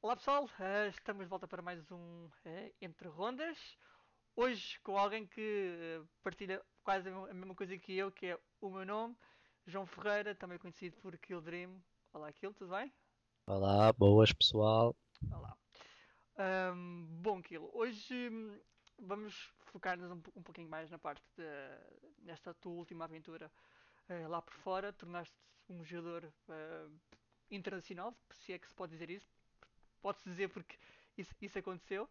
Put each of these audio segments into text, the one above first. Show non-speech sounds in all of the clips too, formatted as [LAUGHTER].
Olá pessoal, eh, estamos de volta para mais um eh, Entre Rondas. Hoje com alguém que eh, partilha quase a mesma coisa que eu, que é o meu nome, João Ferreira, também conhecido por Kill Dream. Olá Kill, tudo bem? Olá, boas pessoal. Olá. Ahm, bom Kill, hoje hum, vamos focar-nos um, um pouquinho mais na parte de, nesta tua última aventura eh, lá por fora. Tornaste um jogador eh, internacional, se é que se pode dizer isso. Pode-se dizer porque isso, isso aconteceu.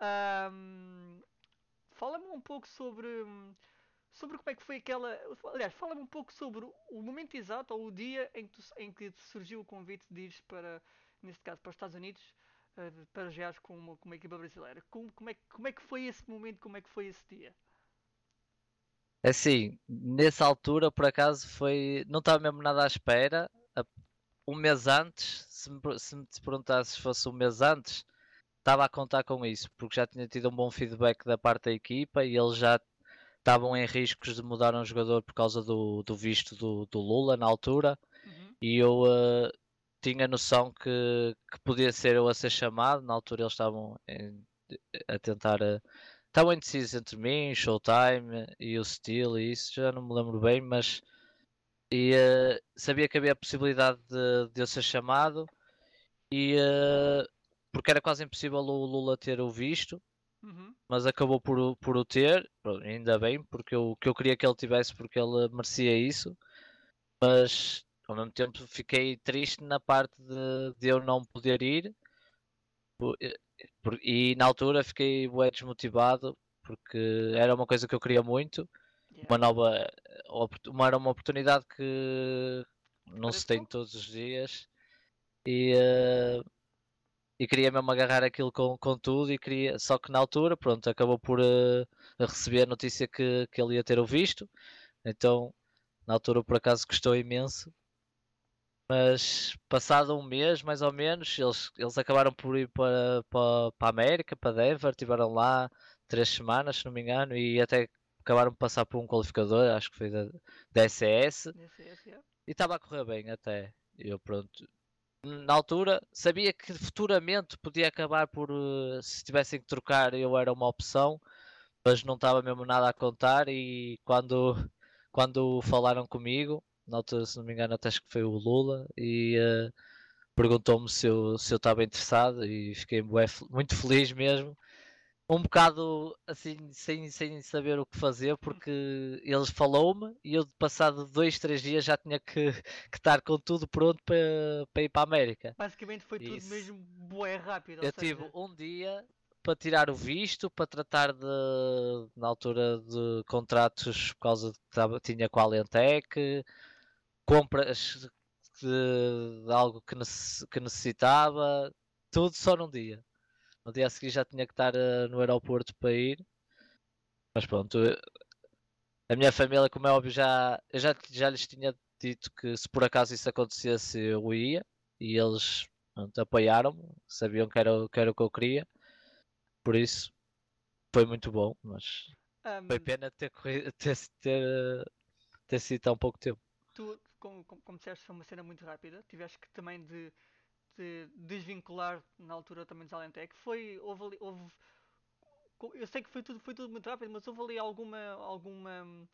Ahm, fala-me um pouco sobre, sobre como é que foi aquela. Aliás, fala-me um pouco sobre o momento exato ou o dia em que, tu- em que te surgiu o convite de ires para, neste caso, para os Estados Unidos, eh, para jogares com uma, com uma equipa brasileira. Como, como, é, como é que foi esse momento? Como é que foi esse dia? Assim, nessa altura, por acaso, foi. Não estava mesmo nada à espera. Um mês antes, se me, se me te perguntasses se fosse um mês antes, estava a contar com isso, porque já tinha tido um bom feedback da parte da equipa e eles já estavam em riscos de mudar um jogador por causa do, do visto do, do Lula na altura. Uhum. E eu eh, tinha noção que, que podia ser eu a ser chamado. Na altura eles estavam em- a tentar. eh, estavam indecisos entre mim, Showtime e o Steel e isso, já não me lembro bem, mas e, eh, sabia que havia a possibilidade de, de eu ser chamado e eh, porque era quase impossível o Lula ter o visto, Uhum. mas acabou por, o- por o ter, ainda bem, porque eu, que eu queria que ele tivesse porque ele merecia isso mas ao mesmo tempo fiquei triste na parte de, de eu não poder ir po- eh, e na altura fiquei bué desmotivado porque era uma coisa que eu queria muito, Yeah. uma nova uma, era uma oportunidade que não se tem todos os dias e, eh, e queria mesmo agarrar aquilo com, com tudo e queria, só que na altura pronto, acabou por eh, receber a notícia que, que ele ia ter o visto, então na altura por acaso custou imenso. Mas passado um mês, mais ou menos, eles, eles acabaram por ir para, para, para a América, para Denver, estiveram lá três semanas, se não me engano, e até acabaram de passar por um qualificador, acho que foi da, da SES, yeah. e estava a correr bem até. Eu pronto. Na altura sabia que futuramente podia acabar por eh, se tivessem que trocar eu era uma opção, mas não estava mesmo nada a contar e quando, quando falaram comigo, na altura se não me engano até acho que foi o Lula e eh, perguntou-me se eu, se eu estava interessado e fiquei muito feliz mesmo. Um bocado assim, sem, sem saber o que fazer, porque eles falou-me e eu, passado dois, três dias, já tinha que, [LAUGHS] que estar com tudo pronto para, para ir para a América. Basicamente foi tudo Isso. mesmo bué rápido. Eu seja, tive um dia para tirar o visto, para tratar de, na altura de contratos por causa de que tinha com a Alentec, compras de, de algo que, necess- que necessitava, tudo só num dia. No dia a seguir já tinha que estar eh, no aeroporto para ir. Mas pronto, eh, a minha família, como é óbvio, já, eu já, já lhes tinha dito que se por acaso isso acontecesse eu ia. E eles apoiaram-me, sabiam que era, o- que era o que eu queria. Por isso foi muito bom, mas ahm, foi pena ter, corrido- [LAUGHS] ter, ter, ter sido tão pouco tempo. tu, como, como, como disseste, foi uma cena muito rápida. Tiveste que também de, de desvincular na altura também dos Alentec. Foi, houve, ali- houve, eu sei que foi tudo, foi tudo muito rápido, mas houve ali alguma, alguma,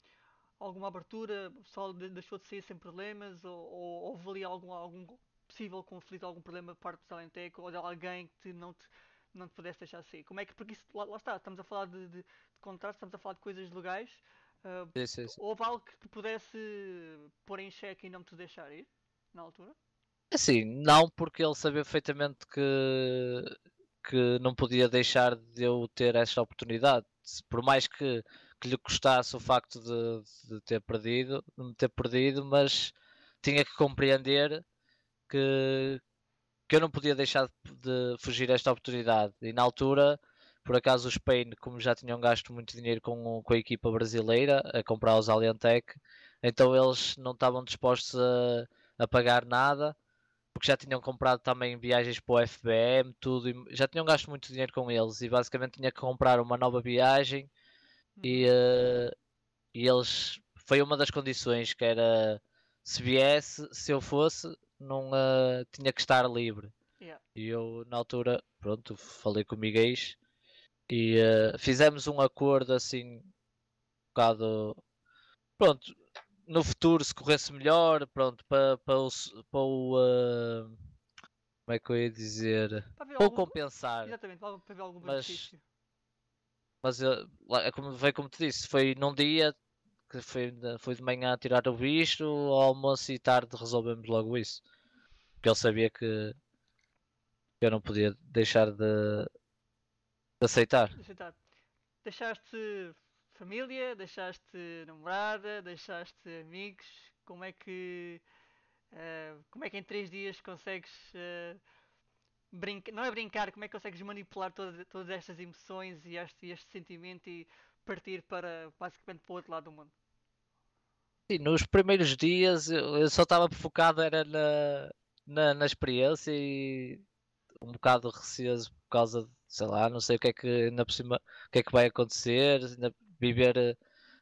alguma abertura, o pessoal de- deixou de sair sem problemas, ou, ou houve ali algum, algum possível conflito, algum problema por parte dos Alentec, ou de alguém que te- não te, não te pudesse deixar sair. Como é que, porque isso, lá, lá está, estamos a falar de, de, de contratos, estamos a falar de coisas legais. Sim, sim, sim. Houve algo que te pudesse pôr em xeque e não te deixar ir na altura? Assim, não porque ele sabia perfeitamente que, que não podia deixar de eu ter esta oportunidade. Por mais que, que lhe custasse o facto de, de ter perdido, de me ter perdido, mas tinha que compreender que, que eu não podia deixar de, de fugir esta oportunidade. E na altura, por acaso, os Spain, como já tinham gasto muito dinheiro com, com a equipa brasileira a comprar os Aliantec, então eles não estavam dispostos a, a pagar nada porque já tinham comprado também viagens para o FBM, tudo, e já tinham gasto muito dinheiro com eles e basicamente tinha que comprar uma nova viagem e, eh, e eles foi uma das condições que era se viesse, se eu fosse, não eh, tinha que estar livre. Yeah. E eu, na altura, pronto, falei com o Miguel e uh, fizemos um acordo assim, um bocado. Pronto, no futuro, se corresse melhor, pronto, para, para o. Para o uh, como é que eu ia dizer? Para, para algum... compensar. Exatamente, para ver algum mas, benefício. Mas é como, foi como te disse, foi num dia que foi, foi de manhã tirar o bicho, ao almoço e tarde resolvemos logo isso. Porque ele sabia que eu não podia deixar de, de aceitar. Aceitar. Deixaste família, deixaste namorada, deixaste amigos. Como é que uh, como é que em três dias consegues uh, brincar, não é brincar, como é que consegues manipular todas, todas estas emoções e este, este sentimento e partir para basicamente para o outro lado do mundo? Sim, nos primeiros dias eu só estava focado era na, na, na, experiência e um bocado receoso por causa de, sei lá, não sei o que é que ainda por cima, o que é que vai acontecer, viver eh,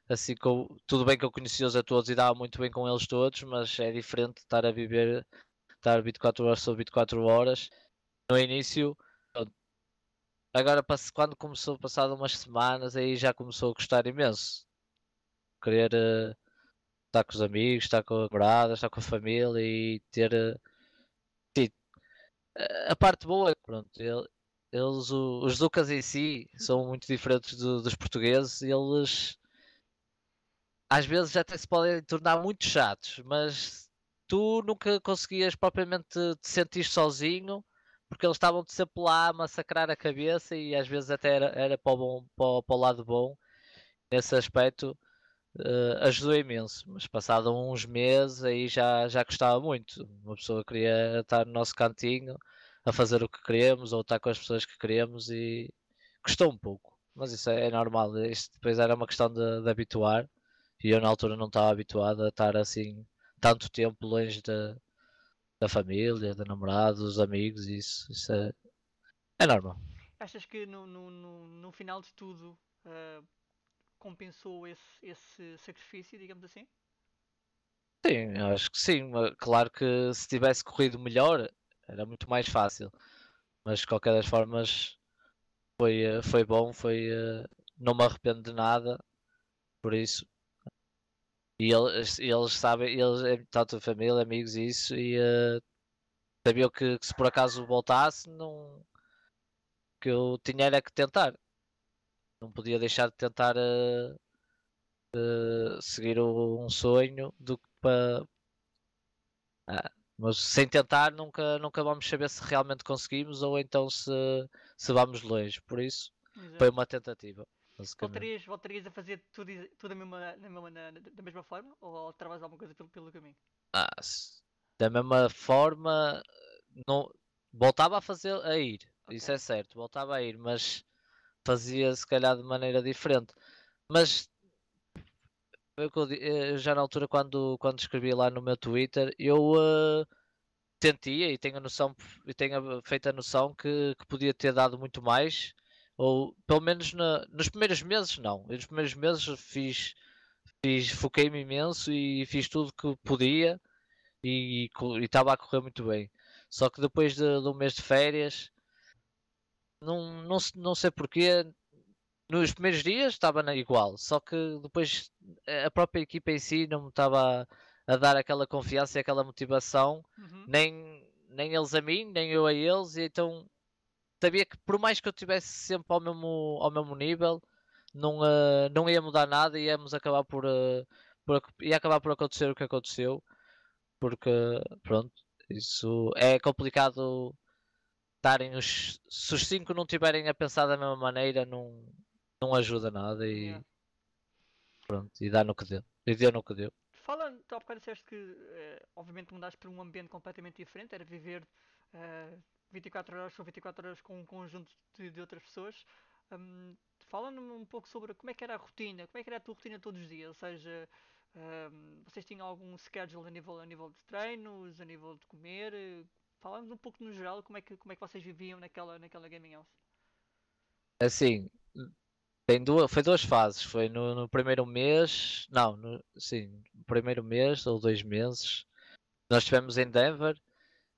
assim com tudo bem que eu conhecia-os a todos e dava muito bem com eles todos, mas é diferente estar a viver, estar 24 horas sobre 24 horas no início, agora quando começou passado umas semanas, aí já começou a gostar imenso. Querer uh, estar com os amigos, estar com a namorada, estar com a família e ter uh, a parte boa, pronto, ele, eles, os Lucas em si, são muito diferentes do, dos portugueses, eles às vezes até se podem tornar muito chatos, mas tu nunca conseguias propriamente te sentir sozinho porque eles estavam sempre lá a massacrar a cabeça e às vezes até era, era para, o bom, para, o, para o lado bom. Nesse aspecto uh, ajudou imenso, mas passado uns meses aí já, já gostava muito. Uma pessoa queria estar no nosso cantinho a fazer o que queremos ou estar com as pessoas que queremos e custou um pouco. Mas isso é, é normal, isto depois era uma questão de, de habituar e eu na altura não estava habituado a estar assim tanto tempo longe de, da família, da namorada, dos amigos, isso, isso é, é normal. Achas que no, no, no, no final de tudo uh, compensou esse, esse sacrifício, digamos assim? Sim, acho que sim. Claro que se tivesse corrido melhor era muito mais fácil. Mas de qualquer das formas foi, eh, foi bom, foi, eh, não me arrependo de nada por isso. E eles, eles sabem, eles, é tanto família, amigos e isso, e uh, sabiam que, que, se por acaso voltasse, não, que eu tinha era que tentar. Não podia deixar de tentar uh, uh, seguir o, um sonho do que para. Mas sem tentar nunca, nunca vamos saber se realmente conseguimos ou então se, se vamos longe. Por isso Exato. foi uma tentativa. Voltarias, voltarias a fazer tudo, tudo mesma, na, mesma, da mesma forma? Ou alteravas alguma coisa pelo, pelo caminho? Ah, da mesma forma, não, voltava a fazer a ir, okay. isso é certo, voltava a ir, mas fazia se calhar de maneira diferente. Mas eu, eu já na altura quando, quando escrevi lá no meu Twitter, eu uh, sentia e tenho a noção e tenho feito a noção que, que podia ter dado muito mais ou pelo menos na, nos primeiros meses não. Nos primeiros meses fiz, fiz foquei-me imenso e fiz tudo que podia e estava a correr muito bem. Só que depois de, de um mês de férias, não, não, não sei porquê, nos primeiros dias estava igual, só que depois a própria equipa em si não me estava a, a dar aquela confiança e aquela motivação, uhum. nem, nem eles a mim, nem eu a eles, e então sabia que por mais que eu estivesse sempre ao mesmo, ao mesmo nível, não, uh, não ia mudar nada e íamos acabar por, uh, por, ia acabar por acontecer o que aconteceu. Porque, pronto, isso é complicado estarem os. Se os cinco não tiverem a pensar da mesma maneira, não, não ajuda nada e. Yeah. Pronto, e dá no que deu. E deu no que deu. Falando, tu há bocado disseste que, uh, obviamente, mudaste para um ambiente completamente diferente, era viver uh, 24 horas ou 24 horas com um conjunto de, de outras pessoas. Um, Fala-me um pouco sobre como é que era a rotina, como é que era a tua rotina todos os dias, ou seja, um, vocês tinham algum schedule a nível, a nível de treinos, a nível de comer? Fala-nos um pouco no geral como é que, como é que vocês viviam naquela, naquela gaming house. Assim, tem duas, foi duas fases. Foi no, no primeiro mês, não, no, sim, no primeiro mês ou dois meses. Nós estivemos em Denver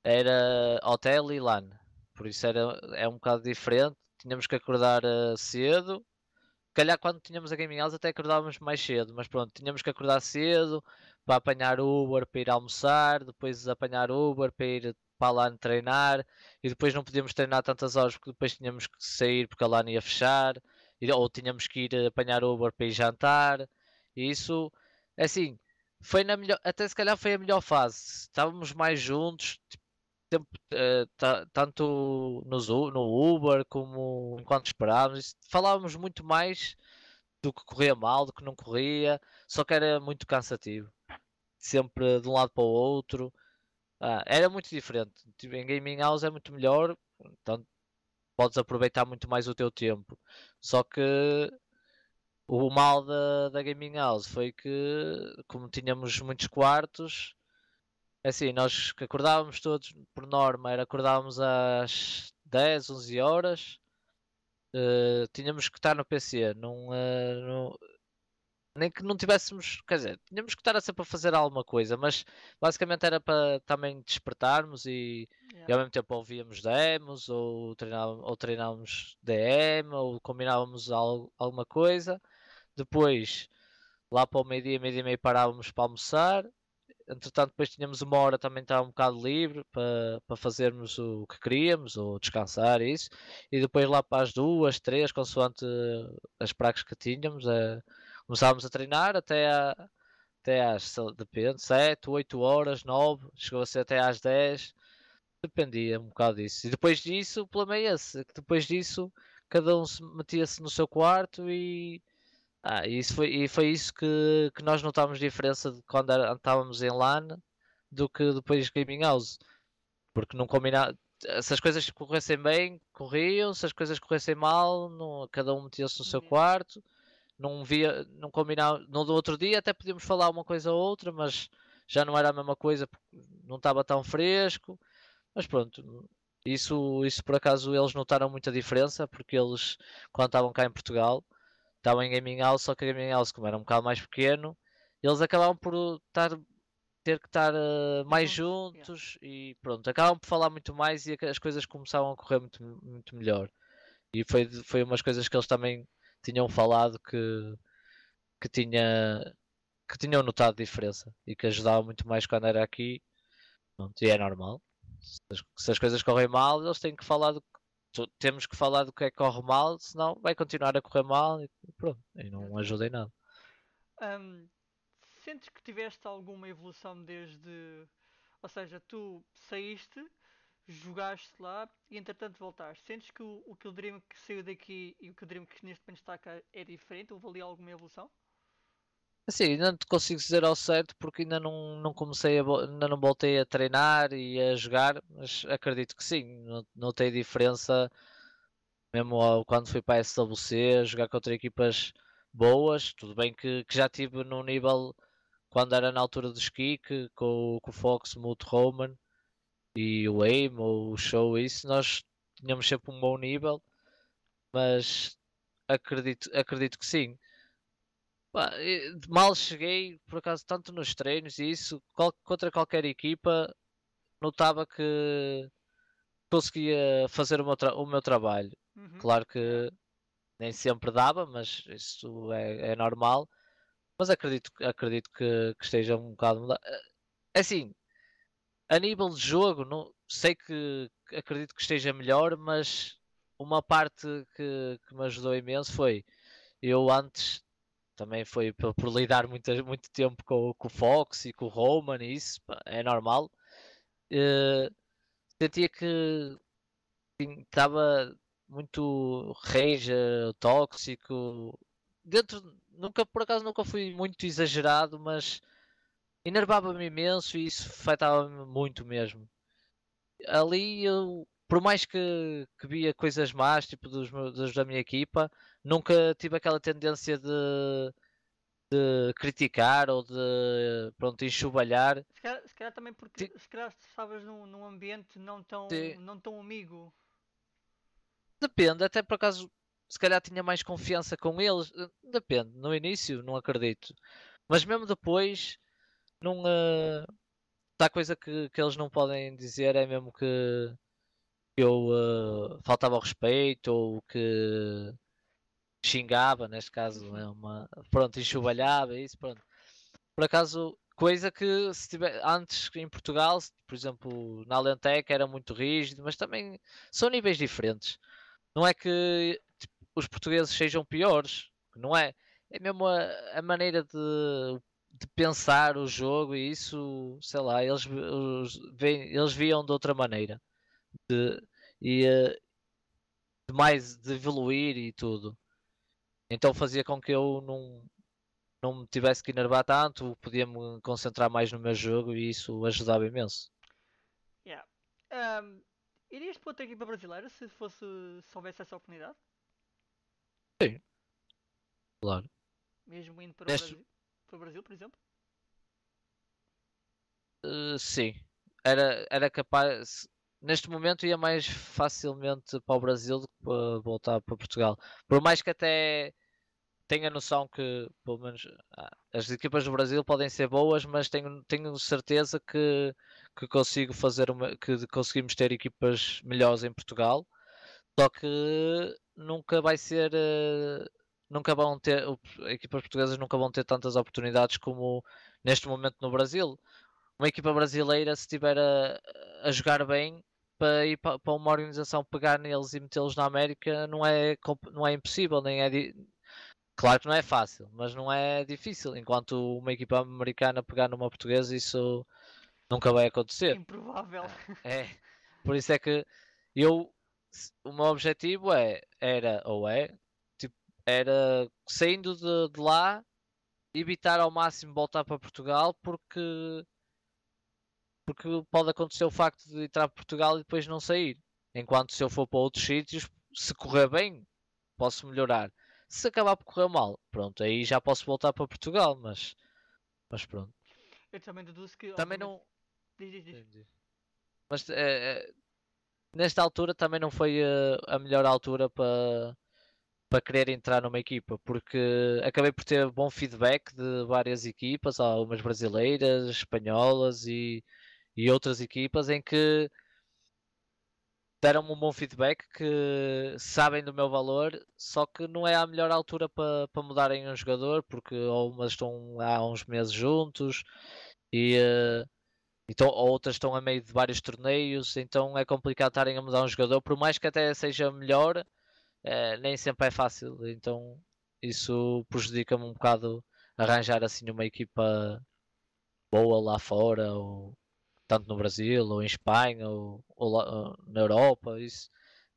era hotel e LAN. Por isso era, é um bocado diferente. Tínhamos que acordar uh, cedo. Calhar quando tínhamos a Gaming House até acordávamos mais cedo, mas pronto, tínhamos que acordar cedo para apanhar Uber para ir almoçar, depois apanhar Uber para ir para a LAN treinar e depois não podíamos treinar tantas horas porque depois tínhamos que sair porque a LAN ia fechar ou tínhamos que ir apanhar Uber para ir jantar. E isso assim foi na melhor até se calhar foi a melhor fase. Estávamos mais juntos tipo, tempo, uh, tanto no, Uber como enquanto esperávamos. Falávamos muito mais do que corria mal do que não corria só que era muito cansativo. Sempre de um lado para o outro. Ah, era muito diferente. Tipo, em Gaming House é muito melhor, então podes aproveitar muito mais o teu tempo. Só que o mal da, da Gaming House foi que, como tínhamos muitos quartos, é assim, nós acordávamos todos, por norma, era acordávamos às 10, 11 horas. Uh, tínhamos que estar no PC, uh, não, nem que não tivéssemos, quer dizer, tínhamos que estar sempre a fazer alguma coisa, mas basicamente era para também despertarmos e, yeah. e ao mesmo tempo ouvíamos demos ou treinávamos, ou treinávamos DM ou combinávamos algo, alguma coisa. Depois, lá para o meio-dia, meio-dia e meio parávamos para almoçar. Entretanto, depois tínhamos uma hora também estava um bocado livre para, para fazermos o que queríamos ou descansar isso. E depois lá para as duas, três, consoante as pragas que tínhamos. É, começávamos a treinar até, a, até às, depende, 7, 8 horas, 9, chegou a ser até às 10, dependia um bocado disso. E depois disso, o problema é esse, que depois disso cada um metia-se no seu quarto e, ah, isso foi, e foi isso que, que nós notámos diferença de quando era, estávamos em LAN do que depois Gaming House. Porque não combinava. Se as coisas corressem bem, corriam. Se as coisas corressem mal, não, cada um metia-se no seu uhum. quarto não via, não combinava. No outro dia até podíamos falar uma coisa ou outra, mas já não era a mesma coisa, não estava tão fresco. Mas pronto, isso, isso por acaso eles notaram muita diferença, porque eles, quando estavam cá em Portugal, estavam em Gaming House, só que a Gaming House, como era um bocado mais pequeno, eles acabavam por estar, ter que estar uh, mais juntos e pronto, acabavam por falar muito mais e as coisas começavam a correr muito, muito melhor. E foi, foi umas coisas que eles também tinham falado que, que, tinha, que tinham notado diferença e que ajudava muito mais quando era aqui. Pronto, e é normal. Se as, se as coisas correm mal, eles têm que falar do temos que falar do que é que corre mal, senão vai continuar a correr mal e pronto, e não ajuda em nada. Um, sentes que tiveste alguma evolução desde. Ou seja, tu saíste jogaste lá e entretanto voltaste. Sentes que o, o Kill Dream que saiu daqui e o Kill Dream que neste momento está cá é diferente? Houve ali alguma evolução? Assim, ainda não te consigo dizer ao certo porque ainda não, não comecei a, ainda não voltei a treinar e a jogar, mas acredito que sim, notei diferença mesmo quando fui para a SWC, jogar contra equipas boas, tudo bem que, que já tive num nível quando era na altura do que, com, com o Fox, Mute Roman, e o aim ou o show, isso nós tínhamos sempre um bom nível, mas acredito, acredito que sim. mal cheguei, por acaso, tanto nos treinos e isso, contra qualquer equipa, notava que conseguia fazer o meu, o meu trabalho. Uhum. Claro que nem sempre dava, mas isso é, é normal. Mas acredito, acredito que, que esteja um bocado mudado. É assim, a nível de jogo, não, sei que acredito que esteja melhor, mas uma parte que, que me ajudou imenso foi eu antes também foi por, por lidar muito, muito tempo com, com, o Fox e com o Roman e isso é normal. Uh, sentia que estava muito rage, tóxico. Dentro, nunca, por acaso nunca fui muito exagerado, mas enervava-me imenso e isso afetava-me muito mesmo. Ali eu, por mais que, que via coisas más, tipo dos, dos da minha equipa, nunca tive aquela tendência de, de criticar ou de pronto, enxovalhar. Se calhar, se calhar também porque se calhar estavas num, num ambiente não tão, não tão amigo. Depende, até por acaso se calhar tinha mais confiança com eles. Depende, no início não acredito. Mas mesmo depois não, uh, coisa que, que eles não podem dizer é mesmo que eu uh, faltava respeito ou que xingava, neste caso, é uma, pronto, enxovalhava, isso, pronto. Por acaso, coisa que se tiver, antes em Portugal, por exemplo, na Alenteca era muito rígido, mas também são níveis diferentes. Não é que tipo, os portugueses sejam piores, não é? É mesmo a, a maneira de, de, pensar o jogo e isso, sei lá, eles, eles viam de outra maneira. De, e eh, de mais de evoluir e tudo. Então fazia com que eu não, não me tivesse que enervar tanto, podia me concentrar mais no meu jogo e isso ajudava imenso. Yeah. Um, irias para outra equipa brasileira se, fosse, se houvesse essa oportunidade? Sim. Claro. Mesmo indo para, Neste... o, Brasil, para o Brasil, por exemplo? Uh, sim. Era, era capaz. Neste momento ia mais facilmente para o Brasil do que para voltar para Portugal. Por mais que até tenho a noção que, pelo menos, ah, as equipas do Brasil podem ser boas, mas tenho, tenho certeza que, que consigo fazer uma, que conseguimos ter equipas melhores em Portugal. Só que nunca vai ser, uh, nunca vão ter, equipas portuguesas nunca vão ter tantas oportunidades como neste momento no Brasil. Uma equipa brasileira, se estiver a, a jogar bem, para ir para, para uma organização pegar neles e metê-los na América não é, não é impossível, nem é, Claro que não é fácil, mas não é difícil. Enquanto uma equipa americana pegar numa portuguesa, isso nunca vai acontecer. Improvável. É. Por isso é que eu. O meu objetivo é, era, ou é, era saindo de, de lá, evitar ao máximo voltar para Portugal, porque porque pode acontecer o facto de entrar para Portugal e depois não sair. Enquanto se eu for para outros sítios, se correr bem, posso melhorar. Se acabar por correr mal, pronto, aí já posso voltar para Portugal, mas, mas pronto. Eu também deduzo que. Também não. Diz, diz, diz. Mas é, é, nesta altura também não foi a, a melhor altura para para querer entrar numa equipa, porque acabei por ter bom feedback de várias equipas, algumas brasileiras, espanholas e, e outras equipas em que deram-me um bom feedback que sabem do meu valor, só que não é a melhor altura para, para mudarem um jogador, porque algumas estão há uns meses juntos e uh, então, outras estão a meio de vários torneios, então é complicado estarem a mudar um jogador, por mais que até seja melhor, uh, nem sempre é fácil, então isso prejudica-me um bocado arranjar assim uma equipa boa lá fora ou tanto no Brasil, ou em Espanha, ou, ou na Europa, isso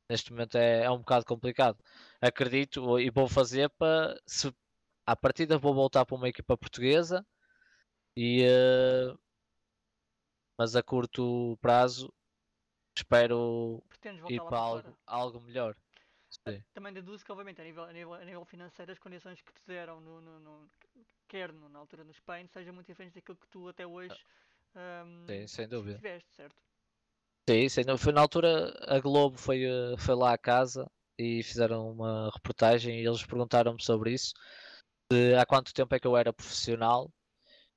neste momento é, é um bocado complicado. Acredito e vou fazer para se à partida vou voltar para uma equipa portuguesa e uh, mas a curto prazo espero ir para algo, algo melhor. Também deduzo que obviamente a nível, a nível, a nível financeiro as condições que te deram no, no, no quer no, na altura no Espanha sejam muito diferentes daquilo que tu até hoje um, Sim, sem dúvida. Tiveste, certo? Sim, sim. Foi na altura a Globo foi, eh, foi lá à casa e fizeram uma reportagem e eles perguntaram-me sobre isso. De há quanto tempo é que eu era profissional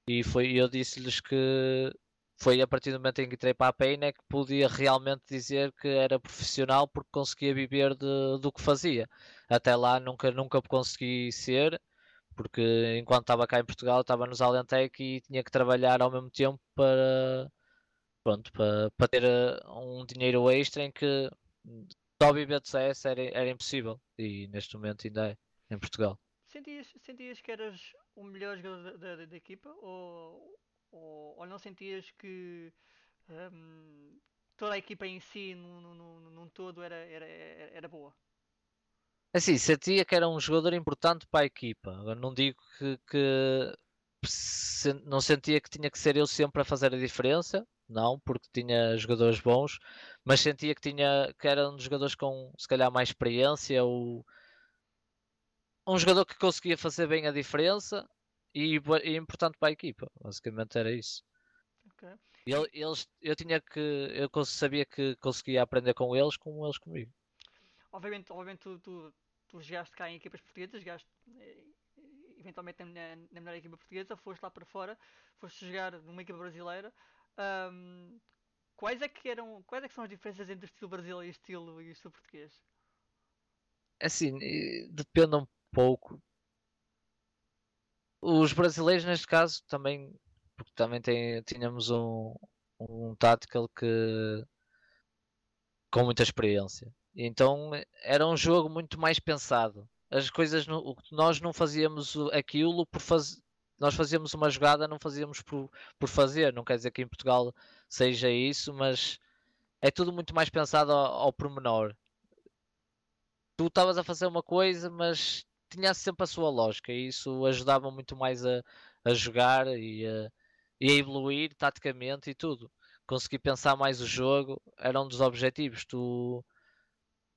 e foi, eu disse-lhes que foi a partir do momento em que entrei para a Pain é que podia realmente dizer que era profissional porque conseguia viver de, do que fazia. Até lá nunca, nunca consegui ser porque enquanto estava cá em Portugal estava nos Alentec e tinha que trabalhar ao mesmo tempo para pronto, para, para ter eh, um dinheiro extra em que só viver de CS era, era impossível e neste momento ainda é em Portugal. Sentias, sentias que eras o melhor jogador da, da, da equipa ou, ou, ou, não sentias que um, toda a equipa em si, num, num, num todo, era, era, era boa? Assim, sentia que era um jogador importante para a equipa. Não digo que, que se, não sentia que tinha que ser eu sempre a fazer a diferença, não, porque tinha jogadores bons, mas sentia que tinha que era dos jogadores com se calhar mais experiência ou um jogador que conseguia fazer bem a diferença e, e importante para a equipa. Basicamente era isso. Okay. Eles, eu tinha que eu sabia que conseguia aprender com eles como eles comigo. Obviamente, obviamente tu, tu, tu jogaste cá em equipas portuguesas, jogaste eh, eventualmente na, na melhor equipa portuguesa, foste lá para fora, foste jogar numa equipa brasileira. Um, quais é que eram. Quais é que são as diferenças entre o estilo brasileiro e o estilo, e o estilo português? Assim, depende um pouco. Os brasileiros, neste caso, também. Porque também tem, tínhamos um, um tactical que. com muita experiência. Então era um jogo muito mais pensado. As coisas. Nós não fazíamos aquilo por fazer nós fazíamos uma jogada, não fazíamos por, por fazer. Não quer dizer que em Portugal seja isso, mas é tudo muito mais pensado ao, ao pormenor. Tu estavas a fazer uma coisa, mas tinha sempre a sua lógica e isso ajudava muito mais a, a jogar e a, e a evoluir taticamente e tudo. Conseguir pensar mais o jogo era um dos objetivos. Tu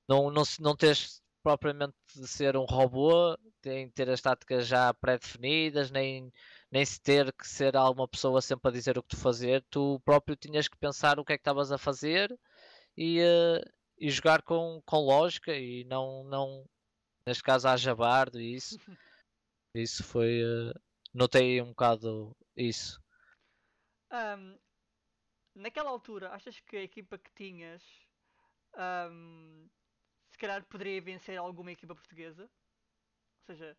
não, não, não tens propriamente de ser um robô, tem ter as táticas já pré-definidas, nem, nem se ter que ser alguma pessoa sempre a dizer o que tu fazer, tu próprio tinhas que pensar o que é que estavas a fazer e, uh, e jogar com, com lógica e não, não neste caso a jabardo e isso. [LAUGHS] Isso foi. Uh, notei um bocado isso. Um, naquela altura, achas que a equipa que tinhas um, se calhar poderia vencer alguma equipa portuguesa? Ou seja,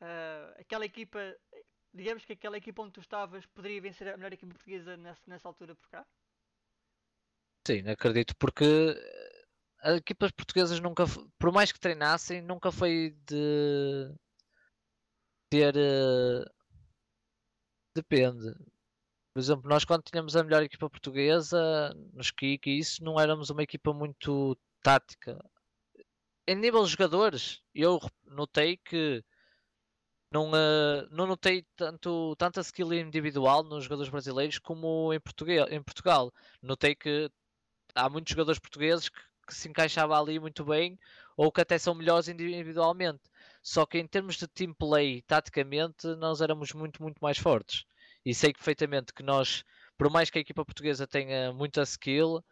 uh, aquela equipa, digamos que aquela equipa onde tu estavas poderia vencer a melhor equipa portuguesa nessa, nessa altura por cá? Sim, acredito, porque as equipas portuguesas nunca, por mais que treinassem, nunca foi de ter. Uh, depende. Por exemplo, nós quando tínhamos a melhor equipa portuguesa, nos Kik e isso, não éramos uma equipa muito tática em nível de jogadores, eu notei que não, uh, não notei tanto, tanta skill individual nos jogadores brasileiros como em, Portugal, em Portugal. Notei que há muitos jogadores portugueses que, que se encaixavam ali muito bem ou que até são melhores individualmente. Só que em termos de team play, taticamente, nós éramos muito, muito mais fortes. E sei perfeitamente que nós, por mais que a equipa portuguesa tenha muita skill,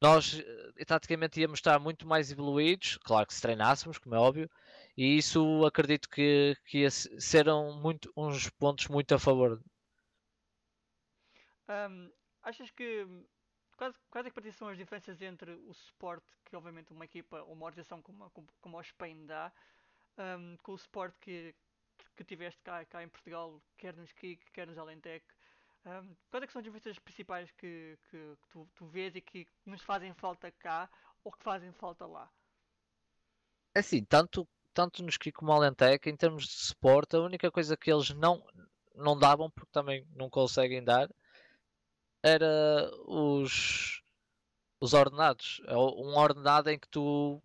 nós eh, taticamente íamos estar muito mais evoluídos, claro que se treinássemos, como é óbvio, e isso acredito que, que ia ser muito, uns pontos muito a favor. Um, achas que quais, quais é que são as diferenças entre o suporte que obviamente uma equipa ou uma organização como, como, como o Spain dá um, com o suporte que, que tiveste cá, cá em Portugal, quer nos Kik, quer nos Alentec, um, quais é que são as diferenças principais que, que, que tu, tu, vês e que nos fazem falta cá ou que fazem falta lá? É assim, tanto, tanto nos Kiko como Alentec, em termos de suporte, a única coisa que eles não, não davam, porque também não conseguem dar, era os, os ordenados. É um ordenado em que tu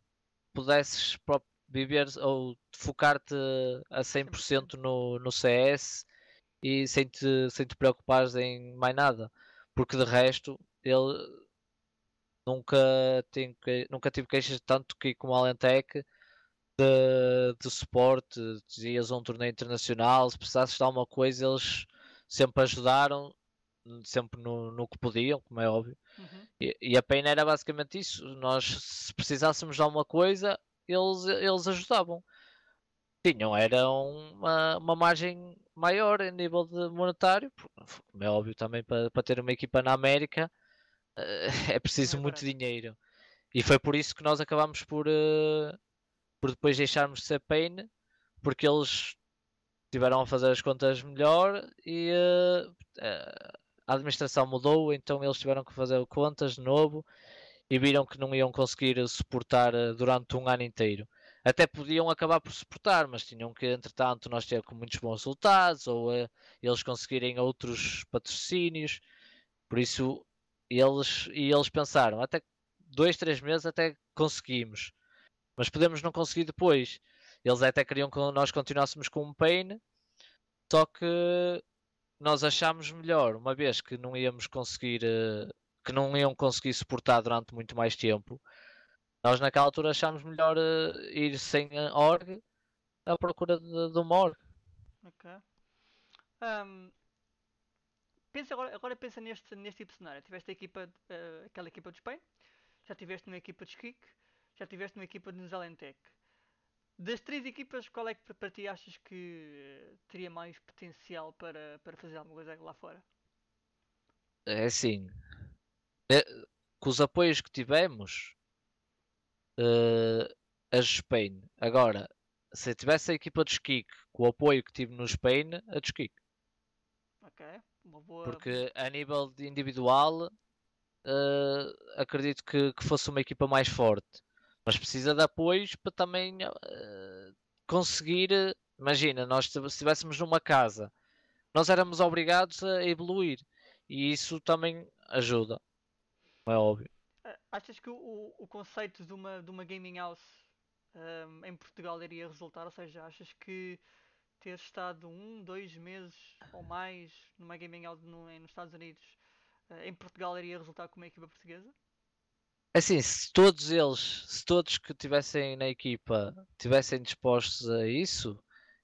pudesses viver ou focar-te a 100% no, no CS e sem te, sem te preocupares em mais nada. Porque de resto, ele nunca, tem, nunca tive queixas tanto que como Alentec de, de suporte, dizias um torneio internacional, se precisasses de alguma coisa, eles sempre ajudaram, sempre no, no que podiam, como é óbvio. Uhum. E, e, a pena era basicamente isso. Nós, se precisássemos de alguma coisa, eles, eles ajudavam tinham era uma, uma margem maior em nível de monetário, como é óbvio também para, para ter uma equipa na América eh, [LAUGHS] é preciso é muito dinheiro. E foi por isso que nós acabamos por, uh, por depois deixarmos de ser Pain, porque eles tiveram a fazer as contas melhor e uh, a administração mudou, então eles tiveram que fazer contas de novo e viram que não iam conseguir suportar durante um ano inteiro até podiam acabar por suportar, mas tinham que, entretanto, nós ter com muitos bons resultados ou uh, eles conseguirem outros patrocínios. Por isso, eles e eles pensaram, até dois, três meses até conseguimos, mas podemos não conseguir depois. Eles até queriam que nós continuássemos com um pain, só que nós achámos melhor, uma vez que não íamos conseguir, uh, que não iam conseguir suportar durante muito mais tempo nós naquela altura achámos melhor uh, ir sem org à procura de, de uma org. Ok. Um, pensa agora, agora pensa neste, neste tipo de cenário. Tiveste a equipa, uh, aquela equipa de Spain, já tiveste uma equipa de Skik, já tiveste uma equipa de Nuzalentec. Das três equipas, qual é que para ti achas que teria mais potencial para, para fazer alguma coisa lá fora? é assim, é, com os apoios que tivemos, uh, a Spain. Agora, se eu tivesse a equipa de Skik com o apoio que tive no Spain, a de Skik. Ok, uma boa. Porque a nível de individual, uh, acredito que, que, fosse uma equipa mais forte. Mas precisa de apoios para também uh, conseguir. Imagina, nós se estivéssemos numa casa, nós éramos obrigados a evoluir. E isso também ajuda. É óbvio. Achas que o, o conceito de uma, de uma gaming house um, em Portugal iria resultar? Ou seja, achas que ter estado um, dois meses ou mais numa gaming house no, nos Estados Unidos, em Portugal iria resultar com uma equipa portuguesa? Assim, se todos eles, se todos que tivessem na equipa tivessem dispostos a isso,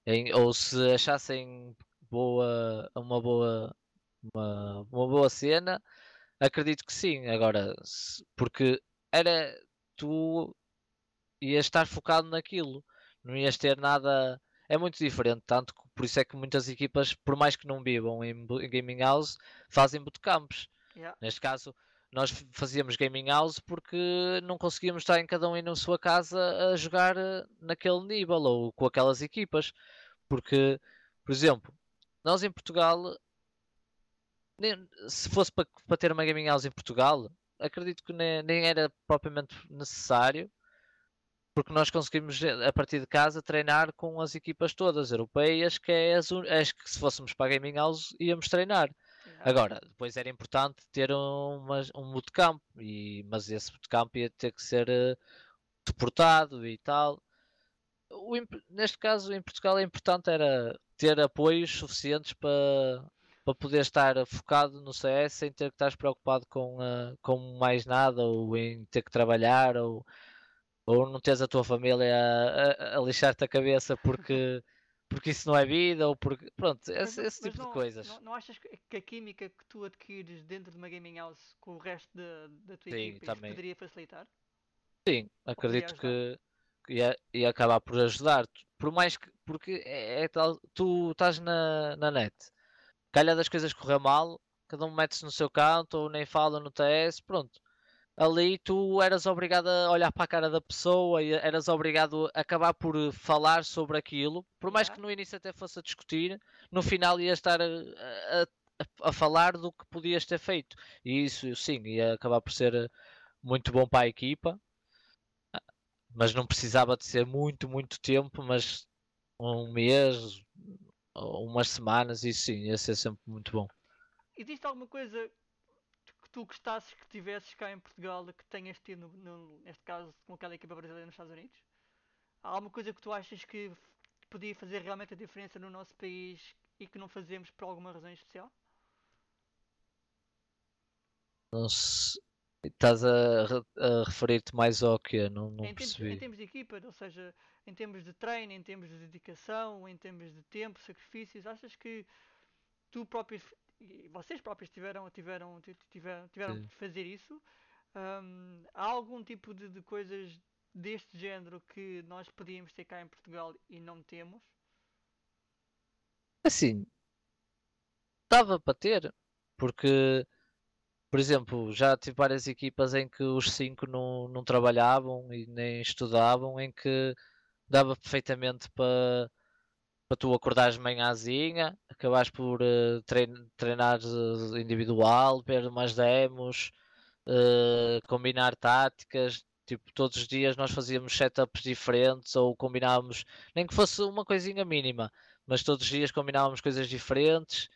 em, ou se achassem boa, uma boa uma, uma boa cena, acredito que sim. Agora, porque era tu ias estar focado naquilo, não ias ter nada. É muito diferente, tanto que por isso é que muitas equipas, por mais que não vivam em, em gaming house, fazem bootcamps. Yeah. Neste caso, nós fazíamos gaming house porque não conseguíamos estar em cada um na sua casa a jogar eh, naquele nível ou com aquelas equipas. Porque, por exemplo, nós em Portugal, se fosse para, para ter uma gaming house em Portugal, acredito que nem, nem era propriamente necessário porque nós conseguimos eh, a partir de casa treinar com as equipas todas europeias que é as, as que se fôssemos para a Gaming House íamos treinar agora depois era importante ter um, um bootcamp e, mas esse bootcamp ia ter que ser uh, deportado e tal. O, neste caso em Portugal é importante era ter apoios suficientes para para poder estar focado no CS sem ter que estar preocupado com, uh, com mais nada ou em ter que trabalhar ou ou não tens a tua família a, a, a lixar-te a cabeça porque, porque isso não é vida, ou porque. Pronto, esse, mas, esse tipo não, de coisas. Não, não, achas que a química que tu adquires dentro de uma gaming house com o resto da, da tua Sim, equipa poderia facilitar? Sim, acredito que, que ia, ia acabar por ajudar. Por mais que. Porque é, é tal. Tu estás na, na net, calha das coisas correr mal, cada um mete-se no seu canto, ou nem fala no TS, pronto ali tu eras obrigado a olhar para a cara da pessoa e eras obrigado a acabar por falar sobre aquilo, por mais que no início até fosse a discutir, no final ias estar a, a, a, falar do que podias ter feito. E isso sim, ia acabar por ser muito bom para a equipa, mas não precisava de ser muito, muito tempo, mas um mês, umas semanas, isso sim, ia ser sempre muito bom. Existe alguma coisa tu gostasses que tivesses cá em Portugal que tenhas tido, no, neste caso, com aquela equipa brasileira nos Estados Unidos? Há alguma coisa que tu achas que podia fazer realmente a diferença no nosso país e que não fazemos por alguma razão especial? Não se... Estás a, a referir-te mais ao que não, não em percebi. Termos, em termos de equipa, ou seja, em termos de treino, em termos de dedicação, em termos de tempo, sacrifícios, achas que tu próprio e vocês próprios tiveram, tiveram, tiveram, tiveram que fazer isso. Um, há algum tipo de, de, coisas deste género que nós podíamos ter cá em Portugal e não temos? Assim, dava para ter, porque, por exemplo, já tive várias equipas em que os cinco não, não trabalhavam e nem estudavam, em que dava perfeitamente para para tu acordares de manhãzinha, acabares por uh, treinar uh, individual, ver umas demos, uh, combinar táticas. Tipo, todos os dias nós fazíamos setups diferentes ou combinávamos, nem que fosse uma coisinha mínima, mas todos os dias combinávamos coisas diferentes.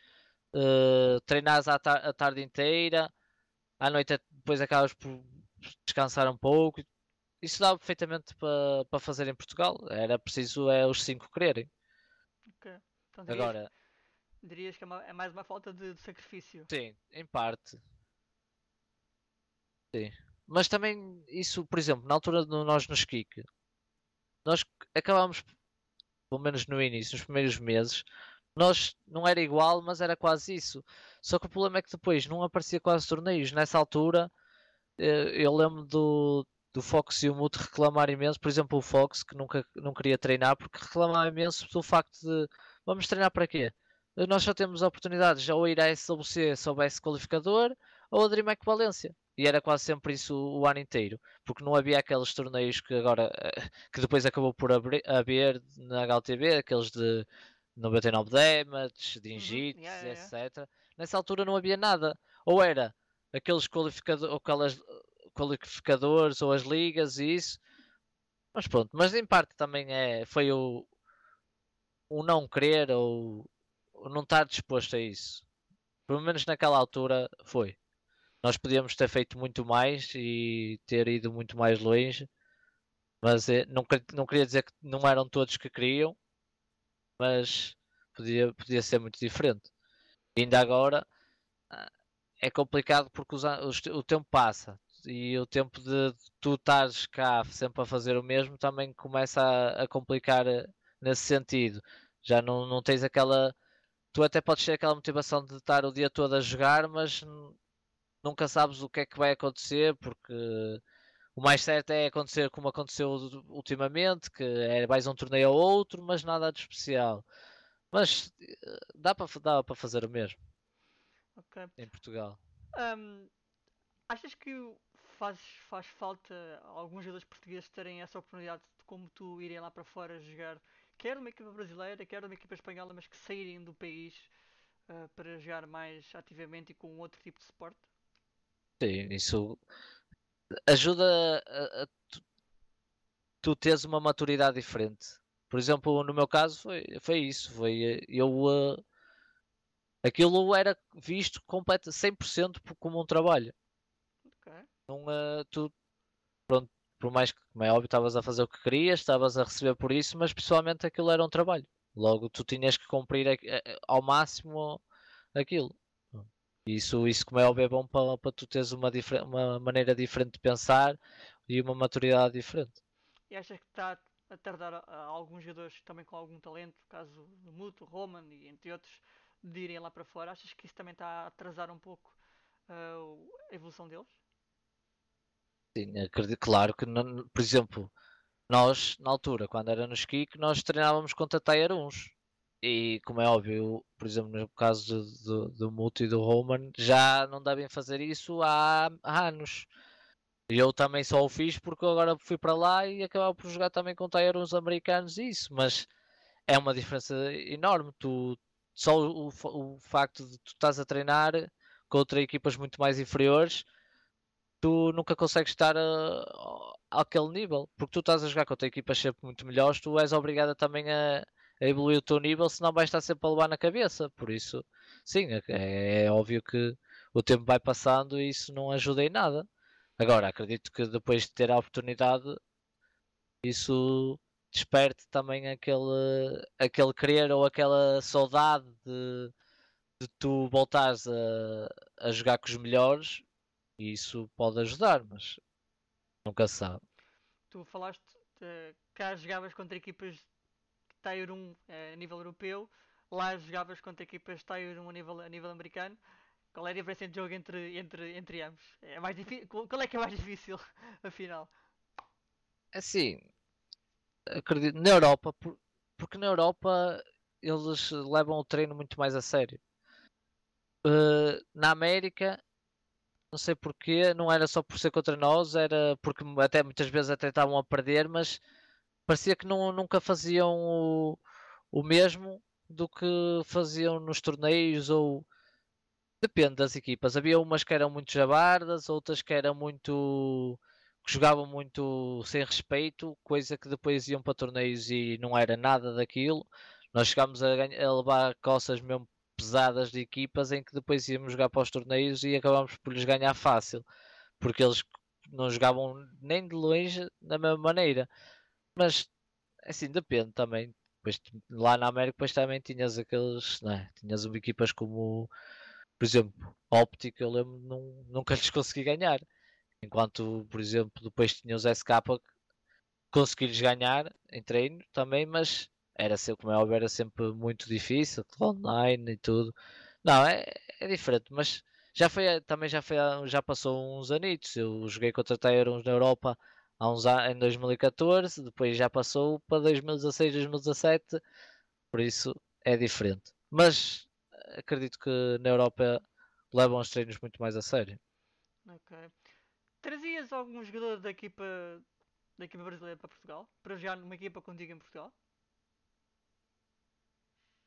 Uh, treinares a, a tarde inteira, à noite depois acabas por descansar um pouco. Isso dava perfeitamente para pa fazer em Portugal. Era preciso é, os cinco quererem. Então, dirias, Agora, dirias que é, uma, é, mais uma falta de, de sacrifício. Sim, em parte. Sim. Mas também isso, por exemplo, na altura de nós nos Kik, nós acabámos, pelo menos no início, nos primeiros meses, nós não era igual, mas era quase isso. Só que o problema é que depois não aparecia quase torneios. Nessa altura, eh, eu lembro do, do Fox e o Mute reclamar imenso. Por exemplo, o Fox, que nunca não queria treinar, porque reclamava imenso do facto de Vamos treinar para quê? nós só temos oportunidades ou ir à SWC se houvesse qualificador ou a DreamHack Valência. E era quase sempre isso o ano inteiro, porque não havia aqueles torneios que agora eh, que depois acabou por haver na HLTV, aqueles de 99 damage, de injits, uhum. yeah, yeah, etc. Nessa altura não havia nada. Ou era aqueles qualificador, aquelas qualificadores ou as ligas e isso. Mas pronto, mas em parte também é, foi o, o não querer ou não estar disposto a isso. Pelo menos naquela altura foi. Nós podíamos ter feito muito mais e ter ido muito mais longe, mas é, não, não queria dizer que não eram todos que queriam, mas podia, podia ser muito diferente. E ainda agora ah, é complicado porque os, os, o tempo passa e o tempo de, tu estares cá sempre a fazer o mesmo também começa a, a complicar eh, nesse sentido. Já não, não tens aquela. Tu até podes ter aquela motivação de estar o dia todo a jogar, mas nunca sabes o que é que vai acontecer, porque o mais certo é acontecer como aconteceu ultimamente, que é mais um torneio ou outro, mas nada de especial. Mas eh, dá para dá para fazer o mesmo okay. em Portugal. Um, achas que faz, faz falta alguns jogadores portugueses terem essa oportunidade de como tu irem lá para fora jogar, quer uma equipa brasileira, quer uma equipa espanhola, mas que saírem do país uh, para jogar mais ativamente e com outro tipo de suporte? Sim, isso ajuda a, a tu, tu teres uma maturidade diferente. Por exemplo, no meu caso foi, foi isso. Foi, eu, uh, aquilo era visto completo, 100% como um trabalho. Não, uh, tu, pronto, por mais que, como é óbvio, estavas a fazer o que querias, estavas a receber por isso, mas pessoalmente aquilo era um trabalho. Logo, tu tinhas que cumprir a, a, ao máximo aquilo. Isso, isso como é óbvio, é bom para, para tu teres uma, uma maneira diferente de pensar e uma maturidade diferente. E achas que está a tardar a, a alguns jogadores também com algum talento, caso do Muto, Roman e entre outros, de irem lá para fora? Achas que isso também está a atrasar um pouco uh, a evolução deles? Sim, acredito, claro que, por exemplo, nós, na altura, quando era no Skik, nós treinávamos contra Tier 1 e como é óbvio, por exemplo, no caso do, do, do Muto e do Roman, já não devem fazer isso há, há anos. E eu também só o fiz porque agora fui para lá e acabava por jogar também com uns americanos e isso, mas é uma diferença enorme. Tu, só o, o facto de tu estás a treinar contra equipas muito mais inferiores, tu nunca consegues estar a, àquele nível, porque tu estás a jogar contra equipas sempre muito melhores, tu és obrigado também a, a evoluir o teu nível, senão vais estar sempre a levar na cabeça. Por isso, sim, é, é óbvio que o tempo vai passando e isso não ajuda em nada. Agora, acredito que depois de ter a oportunidade, isso desperte também aquele, aquele querer ou aquela saudade de, de tu voltares a, a jogar com os melhores e isso pode ajudar, mas nunca se sabe. Tu falaste que cá jogavas contra equipas Tier 1 eh, a nível europeu, lá jogavas contra equipas Tier 1 a nível, a nível americano. Qual é a diferença de jogo entre, entre, entre ambos? É mais Qual é que é mais [LAUGHS] difícil, afinal? Assim, acredito, na Europa, porque na Europa eles levam o treino muito mais a sério. Uh, na América, não sei porquê, não era só por ser contra nós, era porque até muitas vezes até estavam a perder, mas parecia que não, nunca faziam o, o mesmo do que faziam nos torneios ou depende das equipas. Havia umas que eram muito jabardas, outras que eram muito que jogavam muito sem respeito, coisa que depois iam para torneios e não era nada daquilo. Nós chegámos a, ganhar, a levar coças mesmo pesadas de equipas em que depois íamos jogar para os torneios e acabámos por lhes ganhar fácil, porque eles não jogavam nem de longe da mesma maneira. Mas assim, depende também. Lá na América depois também tinhas aqueles. Né? Tinhas equipas como por exemplo, Optic eu lembro não, nunca [LAUGHS] lhes consegui ganhar. Enquanto, por exemplo, depois tinha os SK consegui-lhes ganhar em treino também, mas era sempre, como é óbvio, era sempre muito difícil, online e tudo. Não, é, é diferente, mas já foi, também já, foi, já passou uns anitos. Eu joguei contra Tyrons na Europa há uns anos, em 2014, depois já passou para 2016, 2017, por isso é diferente. Mas acredito que na Europa levam os treinos muito mais a sério. Ok. Trazias algum jogador da equipa, da equipa brasileira para Portugal? Para jogar numa equipa contigo em Portugal?